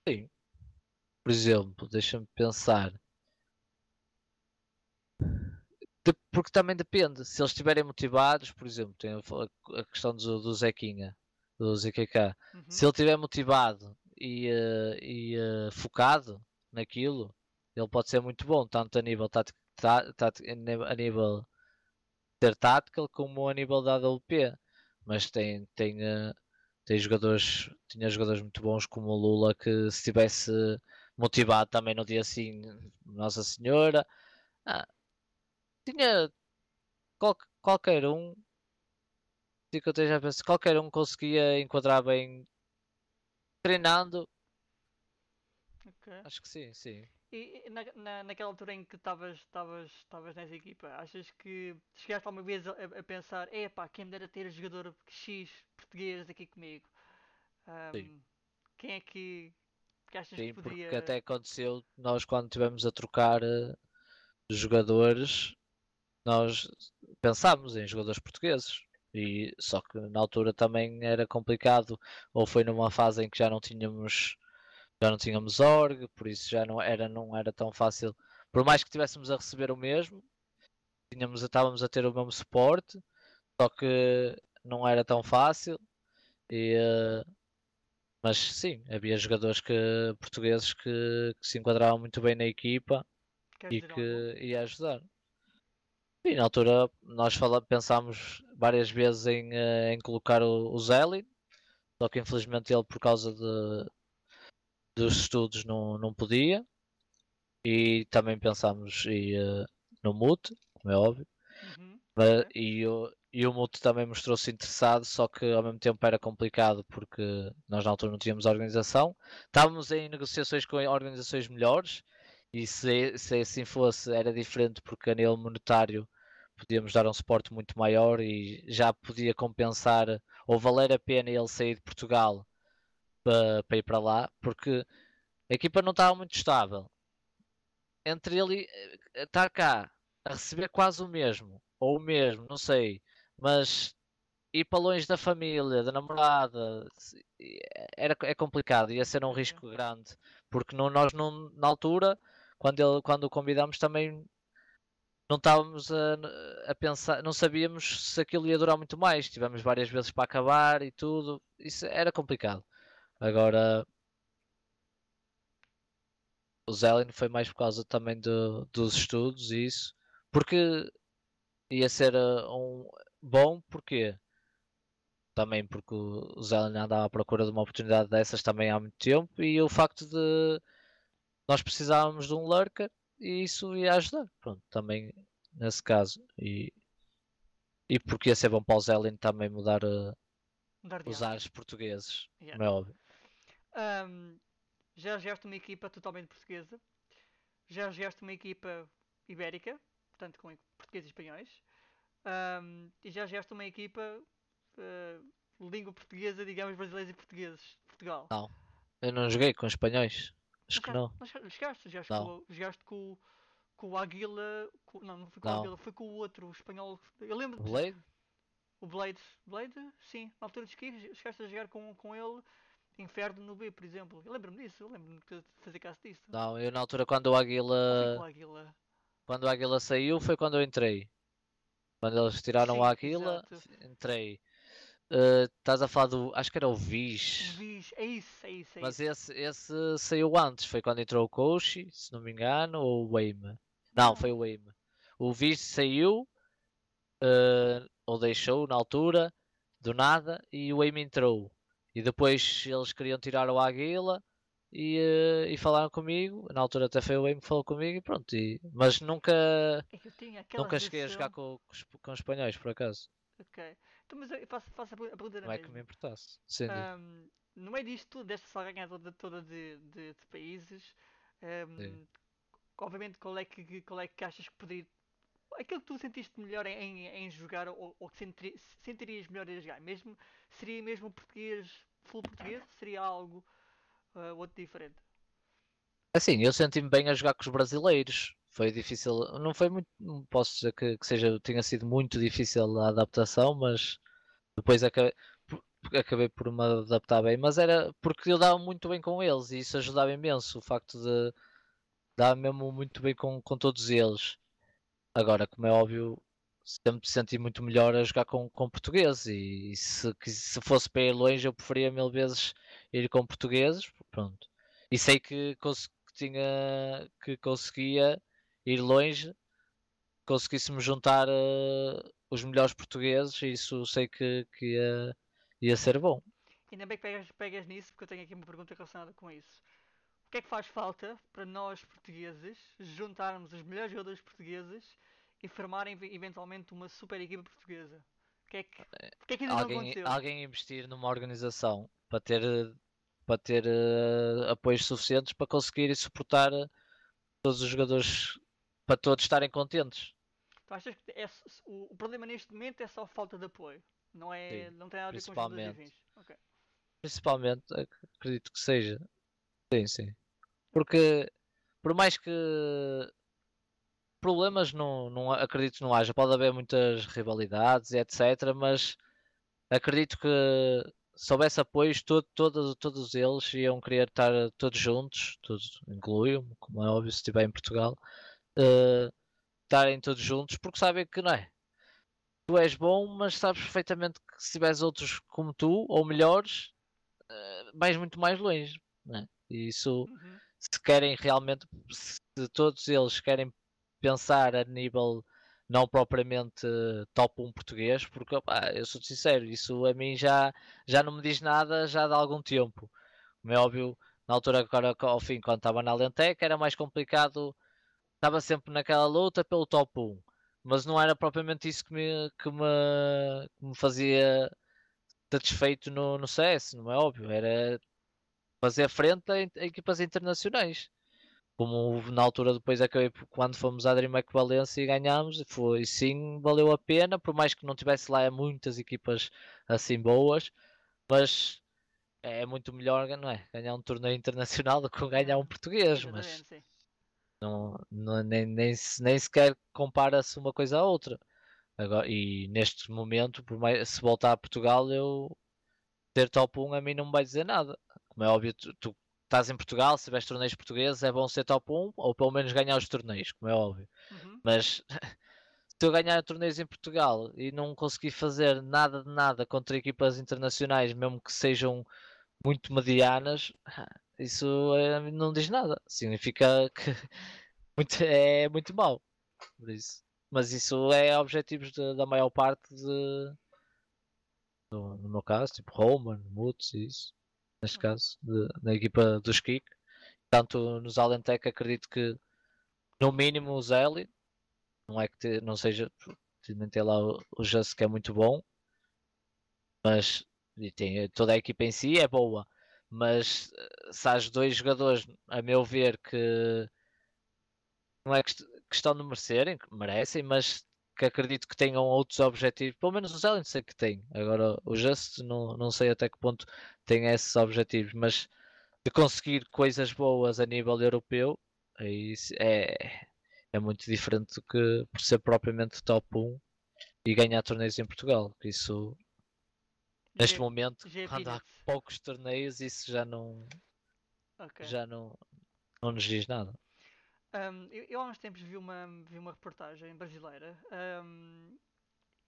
Sim. Por exemplo, deixa-me pensar. De- porque também depende. Se eles estiverem motivados, por exemplo, tem a, a questão do, do Zequinha, do ZKK. Uhum. Se ele estiver motivado e, eh, e, eh, focado naquilo, ele pode ser muito bom, tanto a nível tático, tá- tático- a nível- ter tática como a nível da AWP. Mas tem, tem, eh, tem jogadores, tinha jogadores muito bons como o Lula que se estivesse motivado também no dia assim, Nossa Senhora. Ah, tinha qual- qualquer um que eu esteja a pensar, qualquer um conseguia enquadrar bem treinando, Ok. acho que sim, sim. E na, na, naquela altura em que estavas nessa equipa, achas que chegaste alguma vez a, a pensar, epá, quem me dera ter jogador X português aqui comigo? Sim. Ahm, quem é que, que achas Sim, que poderia. porque até aconteceu, nós quando estivemos a trocar eh, jogadores, nós pensámos em jogadores portugueses. E só que na altura também era complicado, ou foi numa fase em que já não tínhamos já não tínhamos org, por isso já não era, não era tão fácil. Por mais que estivéssemos a receber o mesmo, tínhamos, estávamos a ter o mesmo suporte, só que não era tão fácil. E, eh, mas sim, havia jogadores que, portugueses que, que se enquadravam muito bem na equipa Queres e que algum? ia ajudar. E na altura nós fala, pensámos várias vezes em, eh, em colocar o, o Zeli, só que infelizmente ele por causa de, dos estudos não, não podia. E também pensámos eh, no Mute, como é óbvio. Uhum. Mas- e, o, e o Mute também mostrou-se interessado, só que ao mesmo tempo era complicado porque nós na altura não tínhamos organização. Estávamos em negociações com organizações melhores e se, se assim fosse era diferente porque a nível monetário podíamos dar um suporte muito maior e já podia compensar ou valer a pena ele sair de Portugal para, ir para lá, porque a equipa não estava muito estável. Entre ele e- estar cá a receber quase o mesmo, ou o mesmo, não sei, mas ir para longe da família, da namorada, se- era, é complicado, ia ser um risco grande, porque nós não, na altura, quando, ele, quando o convidámos, também não estávamos a, a pensar, não sabíamos se aquilo ia durar muito mais, tivemos várias vezes para acabar e tudo, isso era complicado. Agora, o Zelen foi mais por causa também do- dos estudos e isso, porque ia ser uh, um bom, porque também porque o Zelen andava à procura de uma oportunidade dessas também há muito tempo e o facto de nós precisávamos de um lurker e isso ia ajudar, pronto, também nesse caso e, e porque ia ser bom para o Zelen também mudar uh, Mudar os ares. portugueses, Yeah. é óbvio. Ahm, já jogaste uma equipa totalmente portuguesa. Já jogaste uma equipa ibérica, portanto com portugueses e espanhóis. Ahm, e já jogaste uma equipa eh, língua portuguesa, digamos, brasileiros e portugueses de Portugal. Não, eu não joguei com espanhóis, acho Não que jogaste- não. não jogaste, jogaste, jogaste Não. com, o- jogaste com, o- com o Águila. com- não, não foi com o Não. Águila, foi com o outro, o espanhol. Eu lembro de Blade? o Blade. Blade? Sim, na altura de esqui, chegaste a jogar com, com ele Inferno no B, por exemplo. Eu lembro-me disso, eu lembro-me de fazer caso disso. Não, eu na altura quando o Águila o Águila? Quando o Águila saiu foi quando eu entrei. Quando eles tiraram Sim, o Águila, exato. entrei. Eh, Estás a falar do. Acho que era o Viz. Viz, é isso, é isso, é Mas isso. esse, esse saiu antes. Foi quando entrou o Koshi, se não me engano, ou o Wayme. Não, foi o Wayme. O Viz saiu, eh, ou deixou na altura, do nada, e o Wayme entrou. E depois eles queriam tirar o Águila e, eh, e falaram comigo. Na altura até foi o Wayme que falou comigo e pronto. e- mas nunca, nunca cheguei a jogar com, com, os- espanhóis, por acaso. Ok. Então, mas eu faço, faço a pergu- a pergunta na Não é que me importasse. Sim. Ahm, no meio disto tudo, desta salganha toda, toda de, de, de países, Sim. obviamente qual é, que, qual é que achas que poderia. Aquilo que tu sentiste melhor em, em jogar ou, ou que sentiri- sentirias melhor a jogar? Mesmo, seria mesmo português, full português? Seria algo ah, outro diferente? Assim, eu senti-me bem a jogar com os brasileiros. Foi difícil, não foi muito, não posso dizer que, que seja, tenha sido muito difícil a adaptação, mas depois acabei, acabei por me adaptar bem. Mas era porque eu dava muito bem com eles e isso ajudava imenso. O facto de dar mesmo muito bem com, com todos eles. Agora, como é óbvio, sempre senti muito melhor a jogar com, com portugueses e, e se, se fosse para ir longe eu preferia mil vezes ir com portugueses, pronto. E sei que, que tinha que conseguia ir longe, conseguíssemos juntar uh, os melhores portugueses, e isso sei que, que ia, ia ser bom. Ainda bem que pegas, pegas nisso, porque eu tenho aqui uma pergunta relacionada com isso. O que é que faz falta para nós portugueses juntarmos os melhores jogadores portugueses e formarem eventualmente uma super equipa portuguesa? O que é que, que, é que alguém, não aconteceu? Alguém investir numa organização para ter, para ter uh, apoios suficientes para conseguir suportar todos os jogadores para todos estarem contentes. Tu achas que é, o, o, problema neste momento é só falta de apoio? Não, é, não tem nada a ver com os jogadores okay. Principalmente, acredito que seja. Sim, sim. Porque por mais que problemas não, não acredito não haja, pode haver muitas rivalidades, etc. Mas acredito que se houvesse apoios, todo, todo, todos eles iam querer estar todos juntos, todos, incluo como é óbvio se estiver em Portugal, uh, estarem todos juntos, porque sabem que não é. Tu és bom, mas sabes perfeitamente que se tiveres outros como tu, ou melhores, uh, vais muito mais longe. É? E isso, uhum. se querem realmente, se todos eles querem pensar a nível não propriamente top 1 português, porque opa, eu sou sincero, isso a mim já, já não me diz nada já de algum tempo. Como é óbvio, na altura agora ao fim, quando estava na Lentec, era mais complicado estava sempre naquela luta pelo top 1. Mas não era propriamente isso que me, que me, que me fazia satisfeito no, no CS, não é óbvio. Era fazer frente a, a equipas internacionais. Como na altura depois acabei quando fomos à DreamHack Valência e ganhámos, foi sim, valeu a pena, por mais que não tivesse lá muitas equipas assim boas, mas é muito melhor não é? ganhar um torneio internacional [LAUGHS] do que ganhar um português. Mas, não, não, nem, nem, nem sequer compara-se uma coisa à outra. Agora, e neste momento, por mais, se voltar a Portugal, eu ter top 1 a mim não me vai dizer nada. Como é óbvio, tu, tu estás em Portugal, se tiveres torneios portugueses, é bom ser top 1 ou pelo menos ganhar os torneios, como é óbvio. Uhum. Mas [LAUGHS] se eu ganhar torneios em Portugal e não conseguir fazer nada de nada contra equipas internacionais, mesmo que sejam muito medianas, [LAUGHS] isso é, não diz nada. Significa que [LAUGHS] muito, é muito mau. Por isso. Mas isso é objetivos de, da maior parte de. No, no meu caso, tipo Roman, Mutz e isso. Neste caso, de, na equipa dos Kik. Tanto nos Alentec acredito que no mínimo o Zeli. Não é que te, não seja. Tem lá o, o que é muito bom. Mas tem, toda a equipa em si é boa mas eh, se há dois jogadores, a meu ver, que não é questão de merecerem, que merecem, mas que acredito que tenham outros objetivos, pelo menos o Zelen sei que tem, agora o Just não, não sei até que ponto tem esses objetivos, mas de conseguir coisas boas a nível europeu é, é, é muito diferente do que por ser propriamente top 1 e ganhar torneios em Portugal, isso Neste G momento, G quando há poucos torneios, isso já não. Okay. Já não, não nos diz nada. Um, eu, eu, há uns tempos vi uma, vi uma reportagem brasileira um,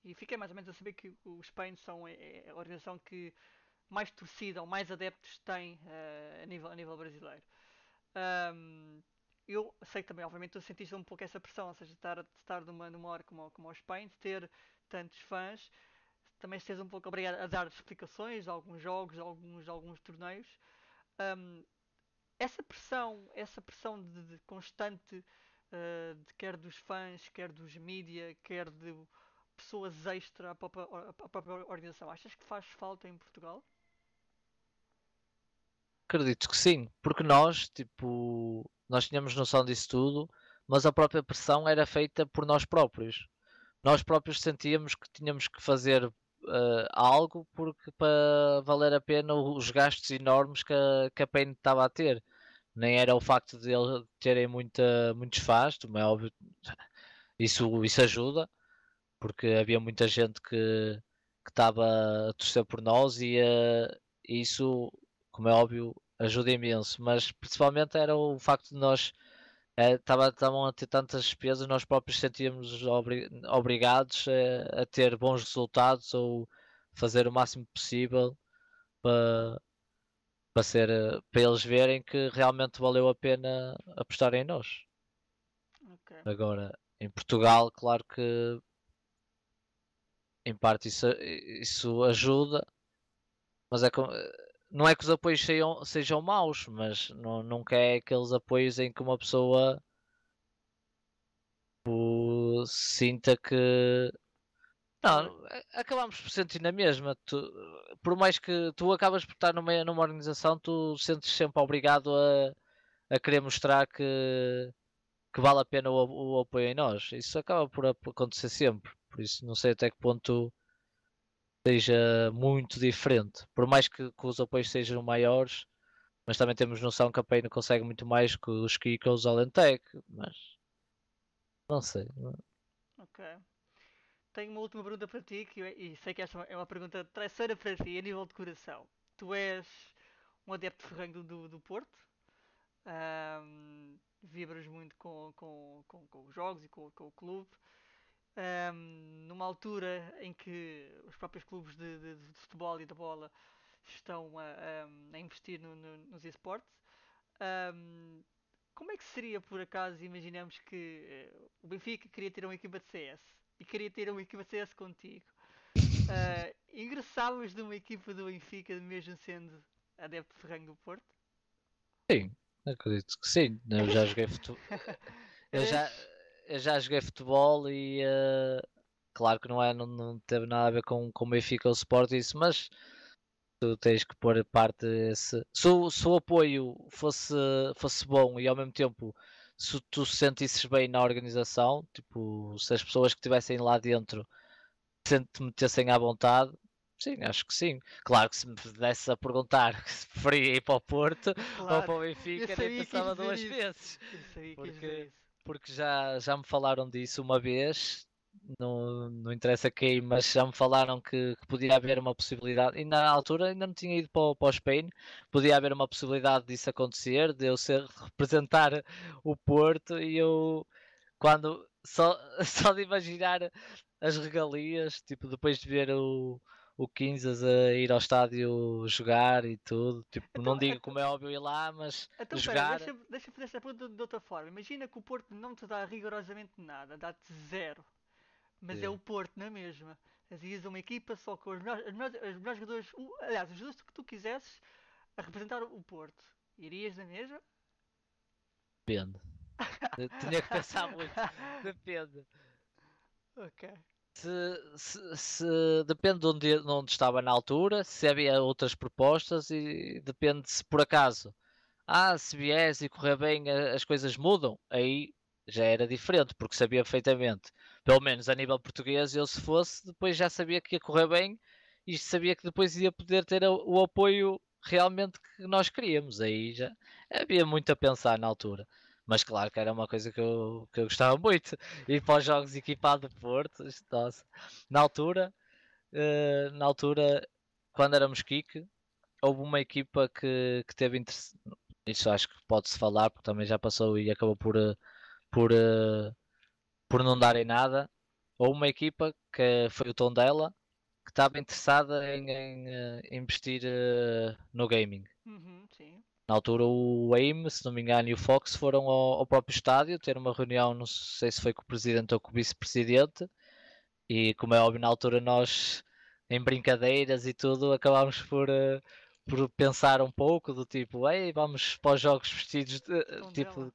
e fiquei mais ou menos a saber que os Spain são é, é a organização que mais torcida ou mais adeptos tem uh, a, nível, a nível brasileiro. Um, eu sei que também, obviamente, tu sentiste um pouco essa pressão, ou seja, estar, estar numa, numa hora como, como o Spain, ter tantos fãs também seres um pouco obrigado a dar explicações a alguns jogos, a alguns, a alguns torneios. Um, essa pressão, essa pressão de, de constante, uh, de, quer dos fãs, quer dos mídia, quer de pessoas extra à própria, à própria organização, achas que faz falta em Portugal? Acredito que sim, porque nós, tipo, nós tínhamos noção disso tudo, mas a própria pressão era feita por nós próprios. Nós próprios sentíamos que tínhamos que fazer uh, algo porque para valer a pena os gastos enormes que a, que a Pain estava a ter. Nem era o facto de eles terem muita, muitos fãs, como é óbvio, isso, isso ajuda, porque havia muita gente que estava a torcer por nós e uh, isso, como é óbvio, ajuda imenso, mas principalmente era o facto de nós estavam a ter tantas despesas, nós próprios sentíamos obri obrigados a, a, ter bons resultados ou fazer o máximo possível para, para, ser, para eles verem que realmente valeu a pena apostar em nós. Okay. Agora, em Portugal, claro que em parte isso, isso ajuda, mas é como, não é que os apoios sejam, sejam maus, mas não, nunca é aqueles apoios em que uma pessoa sinta que não, acabamos por sentir na mesma. Tu, por mais que tu acabas por estar numa, numa organização, tu sentes sempre obrigado a, a querer mostrar que, que vale a pena o, o apoio em nós. Isso acaba por, acontecer sempre. Por isso não sei até que ponto seja muito diferente. Por mais que, que, os apoios sejam maiores, mas também temos noção que a Paine consegue muito mais que os Kikos Alentec, mas não sei. Ok. Tenho uma última pergunta para ti, que eu, e sei que esta é uma pergunta traiçoeira para ti, a nível de coração. Tu és um adepto ferranho do, do Porto, um, vibras muito com, com, com, com, os jogos e com, com o clube um, numa altura em que os próprios clubes de, de, de futebol e da bola estão a, a, investir no, no, nos esportes. Um, como é que seria, por acaso, imaginemos que uh, o Benfica queria ter uma equipa de CS e queria ter [LAUGHS] uma equipa de CS contigo. Uh, ingressavas numa equipa do Benfica mesmo sendo adepto de Ferranho do Porto? Sim, acredito que sim. Eu já joguei futebol. [LAUGHS] Eu já, eu já joguei futebol e uh, claro que não, é, não, não, teve nada a ver com, com o Benfica ou o Sport isso, mas tu tens que pôr parte esse. Se, se o apoio fosse, fosse bom e ao mesmo tempo se tu se sentisses bem na organização, tipo, se as pessoas que estivessem lá dentro te metessem à vontade, sim, acho que sim. Claro que se me pudesse a perguntar [LAUGHS] se preferia ir para o Porto claro. ou para o Benfica, nem pensava duas isso. vezes. Porque porque já, já me falaram disso uma vez, não, não interessa quem, mas já me falaram que, que, podia haver uma possibilidade, e na altura ainda não tinha ido para, para o Spain, podia haver uma possibilidade disso acontecer, de eu ser [LAUGHS] representar o Porto e eu quando só, [LAUGHS] só de imaginar as regalias, tipo depois de ver o, o Kansas a ir ao estádio jogar e tudo. Tipo, então, não digo como é óbvio ir lá, mas então, jogar. Pera, deixa, deixa fazer esta pergunta de outra forma. Imagina que o Porto não te dá rigorosamente nada, dá-te zero. Mas é. é. o Porto na mesma. Ias uma equipa só com os melhores, os melhores, os melhores jogadores, aliás, os jogadores que tu quisesses a representar o Porto. Irias na mesma? Depende. Tinha que pensar muito. [LAUGHS] Depende. Ok. Se, se, se, depende de onde, onde, estava na altura, se havia outras propostas e depende se por acaso ah, se viesse e correr bem as coisas mudam, aí já era diferente, porque sabia perfeitamente, pelo menos a nível português, eu se fosse, depois já sabia que ia correr bem e sabia que depois ia poder ter o apoio realmente que nós queríamos. Aí já havia muito a pensar na altura. Mas claro que era uma coisa que eu, que eu gostava muito. [LAUGHS] Ir para os jogos equipado de Porto, nossa. Na altura, uh, na altura, quando éramos kick, houve uma equipa que, que teve interesse. Isso acho que pode-se falar, porque também já passou e acabou por, eh, por, uh, por não darem nada. Houve uma equipa que foi o tom dela que estava interessada em, em uh, investir no gaming. Uhum. Na altura o AIM, se não me engano, e o Fox foram ao, ao próprio estádio ter uma reunião, não sei se foi com o presidente ou com o vice-presidente, e como é óbvio, na altura nós, em brincadeiras e tudo, acabámos por, uh, por pensar um pouco do tipo, ei, vamos para os jogos vestidos de, tipo,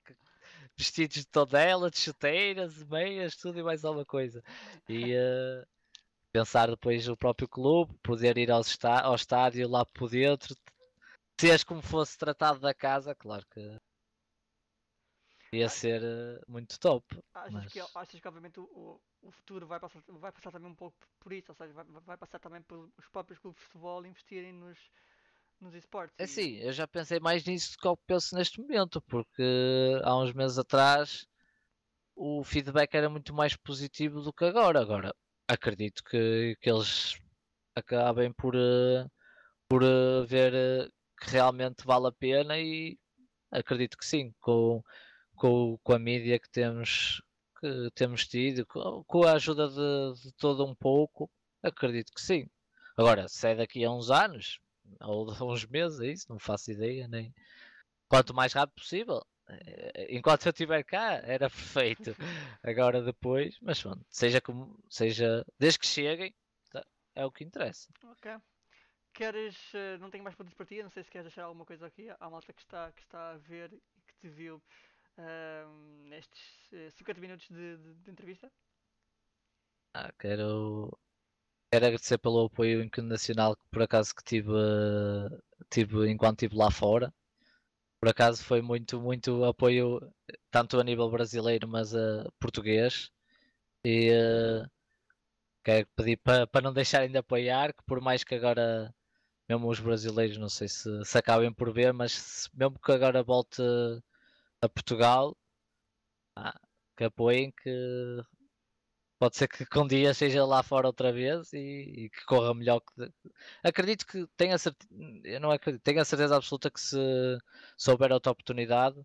vestidos de todela, de chuteiras, de meias, tudo e mais alguma coisa. E uh, pensar depois o próprio clube, poder ir ao, está ao estádio lá por dentro, se és como fosse tratado da casa, claro que ia ser uh, muito top. Achas, mas... que, achas que obviamente o, o futuro vai passar, vai passar também um pouco por isso, ou seja, vai, vai passar também pelos próprios clubes de futebol investirem nos, nos esportes. É sim, eu já pensei mais nisso do que eu penso neste momento, porque há uns meses atrás o feedback era muito mais positivo do que agora. Agora, acredito que, que eles acabem por, eh, por eh, ver eh, que realmente vale a pena e acredito que sim, com, com, com a mídia que temos, que temos tido, com, com a ajuda de, de todo um pouco, acredito que sim. Agora, se é daqui a uns anos, ou de uns meses, é isso, não faço ideia, nem quanto mais rápido possível. Eh, Enquanto eu estiver cá, era [LAUGHS] perfeito. Agora depois, mas pronto, seja como seja, desde que cheguem, tá, é o que interessa. Ok. Queres. eh, não tenho mais perguntas para ti, não sei se queres deixar alguma coisa aqui. Há malta que está, que está a ver e que te viu ahm, nestes eh, 50 minutos de, de- de entrevista. Ah, quero, quero agradecer pelo apoio incondicional que por acaso que tive, tive enquanto estive lá fora. Por acaso foi muito, muito apoio, tanto a nível brasileiro, mas a português. E eh, quero pedir para para não deixarem de apoiar, que por mais que agora, mesmo os brasileiros, não sei se, se acabem por ver, mas se- mesmo que agora volte a Portugal, ah, que apoiem, que pode ser que que um dia seja lá fora outra vez e, e que corra melhor que. Acredito que tenho a certeza, eu não acredito, tenho a certeza absoluta que se souber outra oportunidade,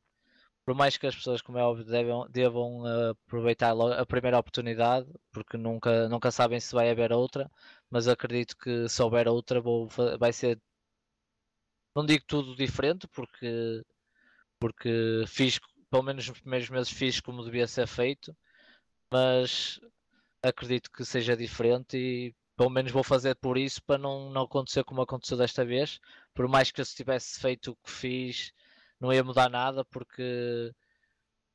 por mais que as pessoas, como é óbvio, devam, devam eh, aproveitar a primeira oportunidade, porque nunca, nunca sabem se vai haver outra, mas acredito que se houver outra vou, vai ser, não digo tudo diferente, porque, porque fiz, pelo menos nos primeiros meses fiz como devia ser feito, mas acredito que seja diferente e pelo menos vou fazer por isso para não, não acontecer como aconteceu desta vez. Por mais que eu se tivesse feito o que fiz, não ia mudar nada porque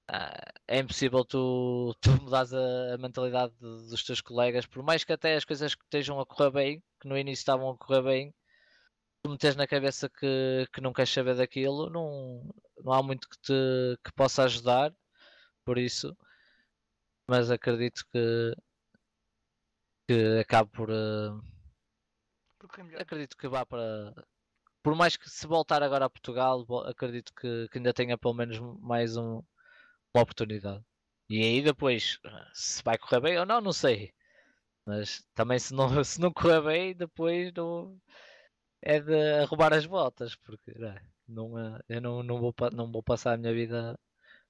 ah, é impossível tu, [LAUGHS] tu mudares a, a mentalidade de- dos teus colegas, por mais que até as coisas que estejam a correr bem, que no início estavam a correr bem, tu meteres na cabeça que, que não queres saber daquilo, não, não há muito que te que possa ajudar, por isso, mas acredito que, que acabe por. eh, melhor. acredito que vá para. Por mais que se voltar agora a Portugal, acredito que, que ainda tenha pelo menos mais um- uma oportunidade. E aí depois, se vai correr bem ou não, não sei. Mas também se não, [LAUGHS] se não correr bem, depois não, é de roubar as botas, porque não, é- eu não, não, vou, não vou passar a minha vida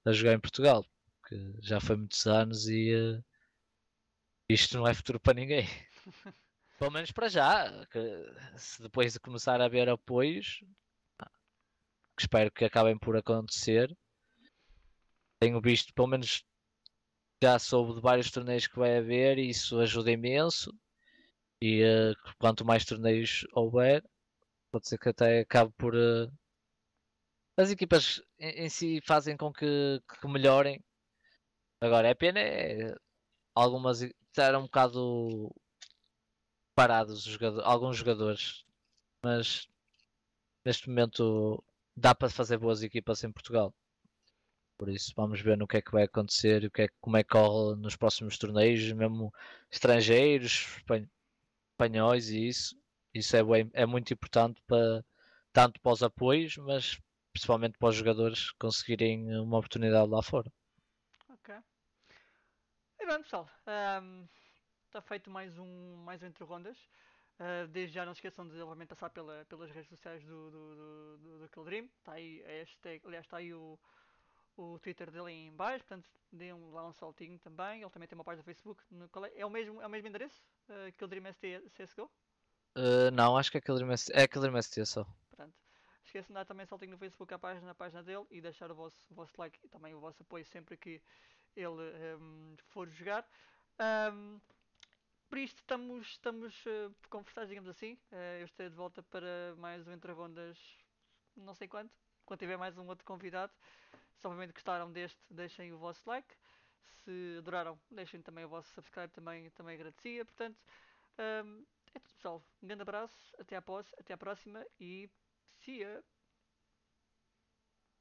a jogar em Portugal, porque já foi muitos anos e eh, isto não é futuro para ninguém. [LAUGHS] Pelo menos para já, que se depois de começar a haver apoios, que espero que acabem por acontecer. Tenho visto, pelo menos já soube de vários torneios que vai haver e isso ajuda imenso. E eh, quanto mais torneios houver, pode ser que até acabe por. eh, as equipas em, em si fazem com que, que melhorem. Agora é pena é, algumas e- estar um bocado parados alguns jogadores, mas neste momento dá para fazer boas equipas em Portugal. Por isso vamos ver no que é que vai acontecer, que é, como é que corre nos próximos torneios, mesmo estrangeiros, espan- espanhóis e isso. Isso é, bué- é muito importante para tanto para os apoios, mas principalmente para os jogadores conseguirem uma oportunidade lá fora. Bem, pessoal. Está feito mais um, mais um Entre Rondas. Ah, desde já não se esqueçam de obviamente passar pela, pelas redes sociais do, do, do, do, Kill Dream. Está aí, hashtag, aliás, está aí o, o Twitter dele em baixo, portanto deem lá um saltinho também. Ele também tem uma página do Facebook. No, qual é? É, o mesmo, é o mesmo endereço? Uh, Kill Dream ST, CSGO? Uh, não, acho que é aquele Dream ST, é ST só. Portanto, esqueçam de dar também saltinho no Facebook à página, na página dele e deixar o vosso, o vosso like e também o vosso apoio sempre que ele um, for jogar. Um, por isto estamos, estamos uh, conversados, digamos assim. Uh, eu estarei de volta para mais um Entre Rondas, não sei quanto, quando tiver mais um outro convidado. Se obviamente gostaram deste, deixem o vosso like. Se adoraram, deixem também o vosso subscribe, também, também agradecia. Portanto, um, é tudo pessoal. Um grande abraço, até à, até à próxima e see ya!